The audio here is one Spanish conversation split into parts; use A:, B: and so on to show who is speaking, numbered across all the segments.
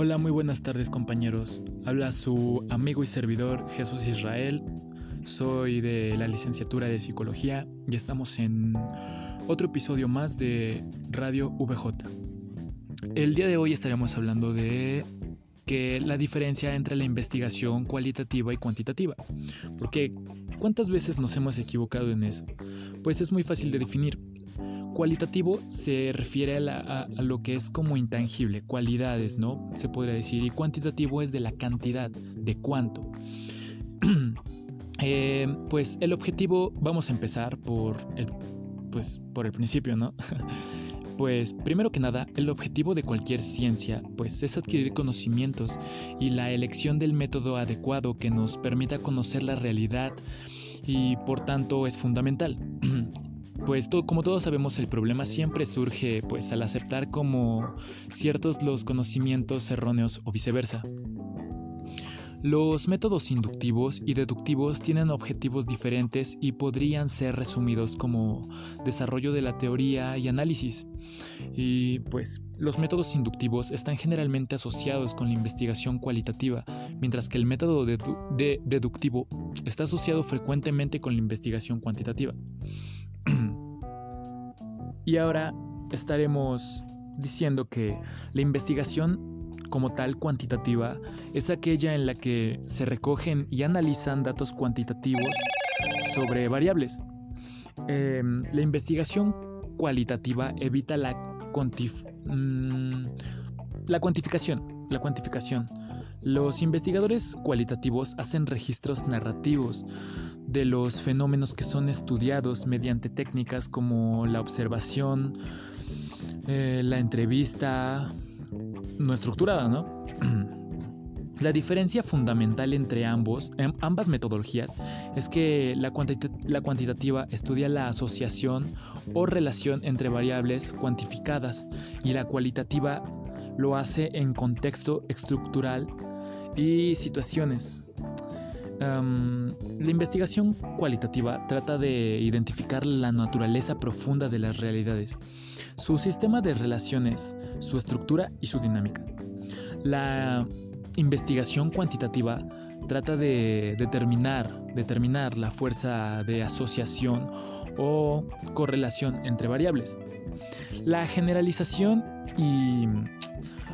A: Hola, muy buenas tardes compañeros. Habla su amigo y servidor Jesús Israel. Soy de la licenciatura de Psicología y estamos en otro episodio más de Radio VJ. El día de hoy estaremos hablando de que la diferencia entre la investigación cualitativa y cuantitativa. Porque ¿cuántas veces nos hemos equivocado en eso? Pues es muy fácil de definir. Cualitativo se refiere a, lo que es como intangible, cualidades, ¿no? Se podría decir. Y cuantitativo es de la cantidad, de cuánto. Eh, pues el objetivo, vamos a empezar por el, pues, por el principio, ¿no? Pues primero que nada, el objetivo de cualquier ciencia pues es adquirir conocimientos y la elección del método adecuado que nos permita conocer la realidad y por tanto es fundamental. Pues como todos sabemos el problema siempre surge pues al aceptar como ciertos los conocimientos erróneos o viceversa. Los métodos inductivos y deductivos tienen objetivos diferentes y podrían ser resumidos como desarrollo de la teoría y análisis. Y pues los métodos inductivos están generalmente asociados con la investigación cualitativa, mientras que el método deductivo está asociado frecuentemente con la investigación cuantitativa. Y ahora estaremos diciendo que la investigación como tal cuantitativa es aquella en la que se recogen y analizan datos cuantitativos sobre variables. Em, la investigación cualitativa evita la, mm, la cuantificación. La cuantificación. Los investigadores cualitativos hacen registros narrativos de los fenómenos que son estudiados mediante técnicas como la observación, eh, la entrevista, no estructurada, ¿no? La diferencia fundamental entre ambos, em, ambas metodologías es que la, la, cuantitativa estudia la asociación o relación entre variables cuantificadas y la cualitativa lo hace en contexto estructural y situaciones. Em, la investigación cualitativa trata de identificar la naturaleza profunda de las realidades su sistema de relaciones, su estructura y su dinámica. La investigación cuantitativa trata de determinar, determinar la fuerza de asociación o correlación entre variables. La generalización y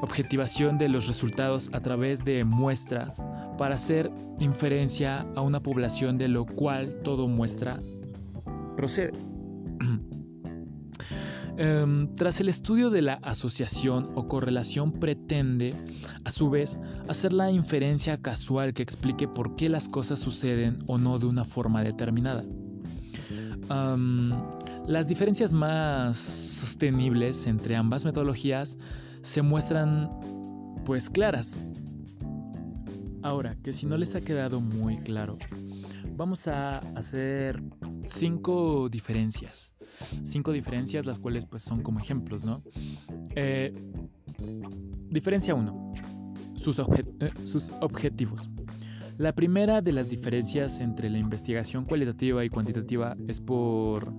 A: objetivación de los resultados a través de muestra para hacer inferencia a una población de lo cual todo muestra procede. Em, tras el estudio de la asociación o correlación pretende, a su vez, hacer la inferencia casual que explique por qué las cosas suceden o no de una forma determinada. las diferencias más sostenibles entre ambas metodologías se muestran pues claras. Ahora, que si no les ha quedado muy claro, vamos a hacer cinco diferencias cinco diferencias, las cuales pues son como ejemplos, ¿no? Eh, diferencia 1. Sus, eh, sus objetivos. La primera de las diferencias entre la investigación cualitativa y cuantitativa es por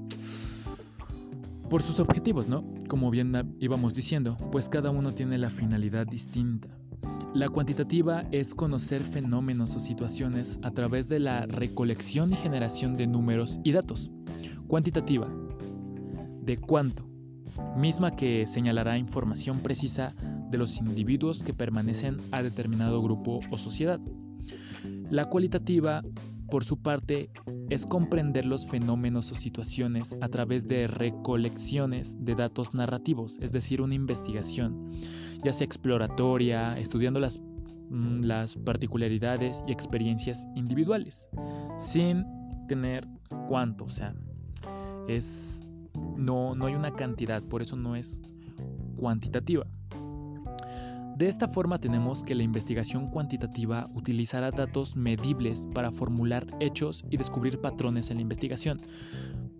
A: por sus objetivos, ¿no? Como bien íbamos diciendo, pues cada uno tiene la finalidad distinta. La cuantitativa es conocer fenómenos o situaciones a través de la recolección y generación de números y datos. Cuantitativa de cuánto, misma que señalará información precisa de los individuos que permanecen a determinado grupo o sociedad. La cualitativa, por su parte, es comprender los fenómenos o situaciones a través de recolecciones de datos narrativos, es decir, una investigación, ya sea exploratoria, estudiando las, mm, las particularidades y experiencias individuales, sin tener cuánto, o sea, es no, no hay una cantidad, por eso no es cuantitativa. De esta forma tenemos que la investigación cuantitativa utilizará datos medibles para formular hechos y descubrir patrones en la investigación,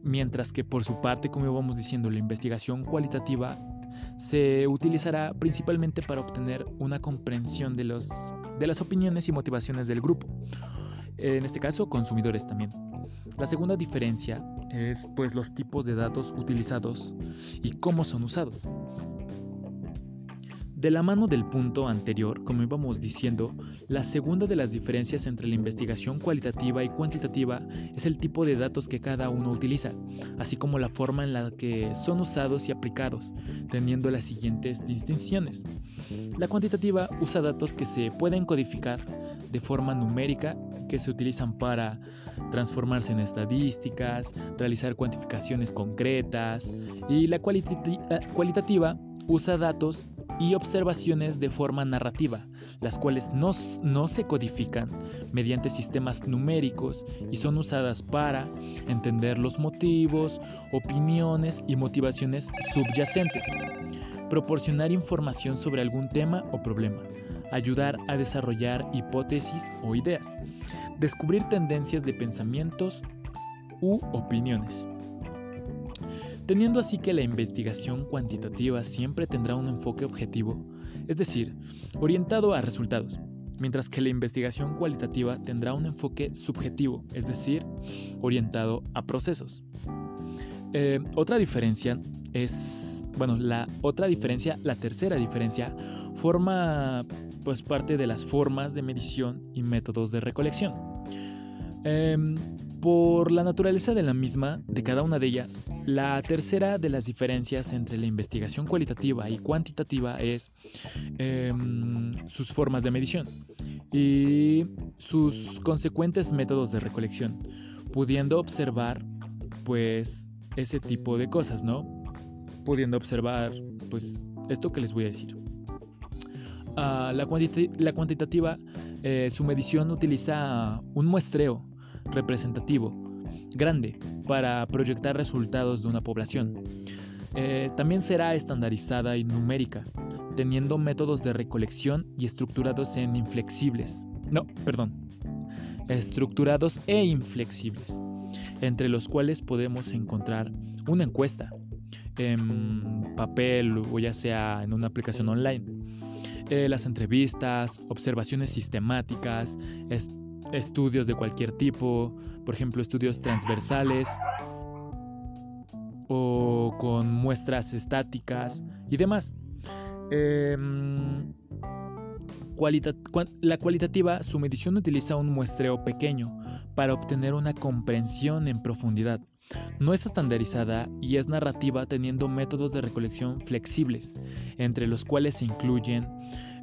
A: mientras que por su parte, como íbamos diciendo, la investigación cualitativa se utilizará principalmente para obtener una comprensión de, los, de las opiniones y motivaciones del grupo, en este caso consumidores también. La segunda diferencia es pues los tipos de datos utilizados y cómo son usados. De la mano del punto anterior, como íbamos diciendo, la segunda de las diferencias entre la investigación cualitativa y cuantitativa es el tipo de datos que cada uno utiliza, así como la forma en la que son usados y aplicados, teniendo las siguientes distinciones. La cuantitativa usa datos que se pueden codificar de forma numérica, que se utilizan para transformarse en estadísticas, realizar cuantificaciones concretas, y la cualitativa usa datos y observaciones de forma narrativa, las cuales no, no, se codifican mediante sistemas numéricos y son usadas para entender los motivos, opiniones y motivaciones subyacentes, proporcionar información sobre algún tema o problema, ayudar a desarrollar hipótesis o ideas, descubrir tendencias de pensamientos u opiniones teniendo así que la investigación cuantitativa siempre tendrá un enfoque objetivo, es decir, orientado a resultados, mientras que la investigación cualitativa tendrá un enfoque subjetivo, es decir, orientado a procesos. Eh, otra diferencia es, bueno, la otra diferencia, la tercera diferencia, forma pues parte de las formas de medición y métodos de recolección. Em, por la naturaleza de la misma, de cada una de ellas, la tercera de las diferencias entre la investigación cualitativa y cuantitativa es em, sus formas de medición y sus consecuentes métodos de recolección, pudiendo observar pues ese tipo de cosas, ¿no? Pudiendo observar pues esto que les voy a decir. Ah, la, cuantitativa, eh, su medición utiliza un muestreo representativo, grande, para proyectar resultados de una población. Eh, también será estandarizada y numérica, teniendo métodos de recolección y estructurados en inflexibles. No, perdón. Estructurados e inflexibles, entre los cuales podemos encontrar una encuesta en papel o ya sea en una aplicación online. Eh, las entrevistas, observaciones sistemáticas, estudios de cualquier tipo, por ejemplo estudios transversales o con muestras estáticas y demás. Em, la cualitativa, su medición utiliza un muestreo pequeño para obtener una comprensión en profundidad. No es estandarizada y es narrativa teniendo métodos de recolección flexibles, entre los cuales se incluyen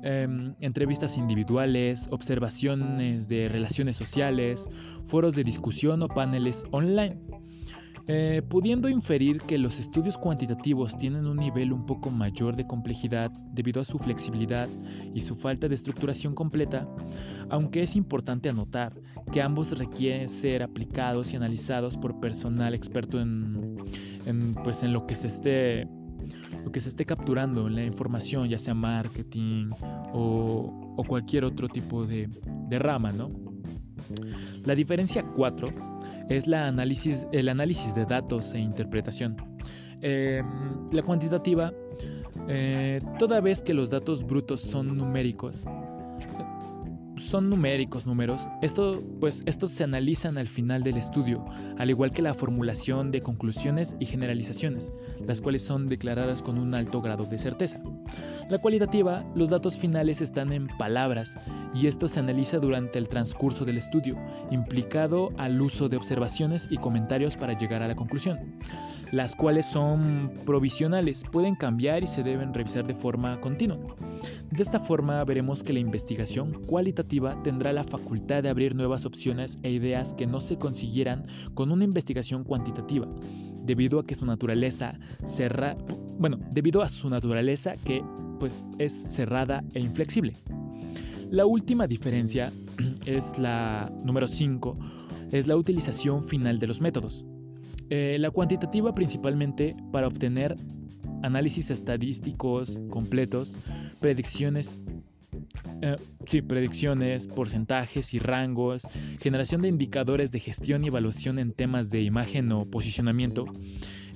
A: Em, entrevistas individuales, observaciones de relaciones sociales, foros de discusión o paneles online. Eh, pudiendo inferir que los estudios cuantitativos tienen un nivel un poco mayor de complejidad debido a su flexibilidad y su falta de estructuración completa, aunque es importante anotar que ambos requieren ser aplicados y analizados por personal experto en, pues en lo que se esté lo que se esté capturando la información, ya sea marketing o, cualquier otro tipo de, rama, ¿no? La diferencia 4 es la análisis, el análisis de datos e interpretación. Em, la cuantitativa, eh, toda vez que los datos brutos son numéricos, son numéricos números, esto, pues, estos se analizan al final del estudio, al igual que la formulación de conclusiones y generalizaciones, las cuales son declaradas con un alto grado de certeza. La cualitativa, los datos finales están en palabras y esto se analiza durante el transcurso del estudio, implicado al uso de observaciones y comentarios para llegar a la conclusión las cuales son provisionales, pueden cambiar y se deben revisar de forma continua. De esta forma veremos que la investigación cualitativa tendrá la facultad de abrir nuevas opciones e ideas que no se consiguieran con una investigación cuantitativa, debido a que su naturaleza cerra, bueno, debido a su naturaleza que pues es cerrada e inflexible. La última diferencia es la número 5, es la utilización final de los métodos. Eh, la cuantitativa principalmente para obtener análisis estadísticos completos, predicciones, eh, sí, predicciones, porcentajes y rangos, generación de indicadores de gestión y evaluación en temas de imagen o posicionamiento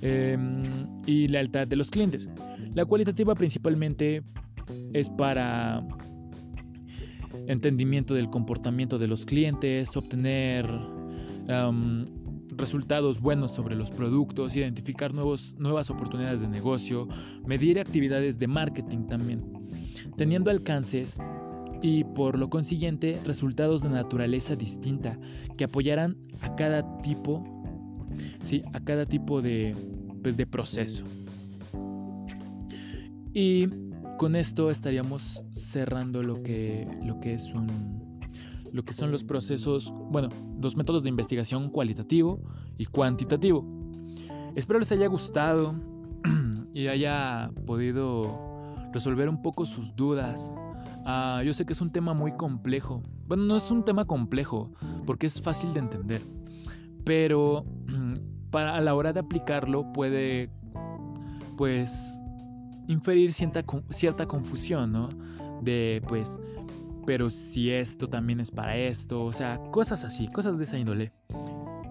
A: em, y lealtad de los clientes. La cualitativa principalmente es para entendimiento del comportamiento de los clientes, obtener resultados buenos sobre los productos, identificar nuevos, nuevas oportunidades de negocio, medir actividades de marketing también. Teniendo alcances y por lo consiguiente resultados de naturaleza distinta que apoyarán a cada tipo, sí, a cada tipo de, pues, de proceso. Y con esto estaríamos cerrando lo que, lo que es un lo que son los procesos, bueno, dos métodos de investigación cualitativo y cuantitativo. Espero les haya gustado y haya podido resolver un poco sus dudas. Ah, yo sé que es un tema muy complejo. Bueno, no es un tema complejo porque es fácil de entender. Pero para a la hora de aplicarlo puede pues inferir cierta, cierta confusión, ¿no? De pues pero si esto también es para esto, o sea, cosas así, cosas de esa índole.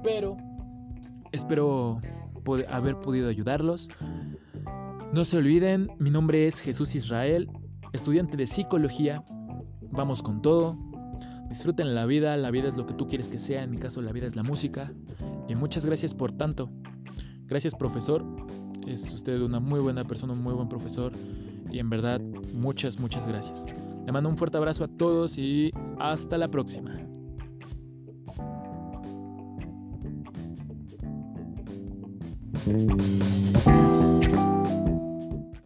A: Pero espero haber podido ayudarlos. No se olviden, mi nombre es Jesús Israel, estudiante de psicología. Vamos con todo. Disfruten la vida, la vida es lo que tú quieres que sea, en mi caso la vida es la música. Y muchas gracias por tanto. Gracias profesor, es usted una muy buena persona, un muy buen profesor. Y en verdad, muchas, muchas gracias. Le mando un fuerte abrazo a todos y hasta la próxima. Mm.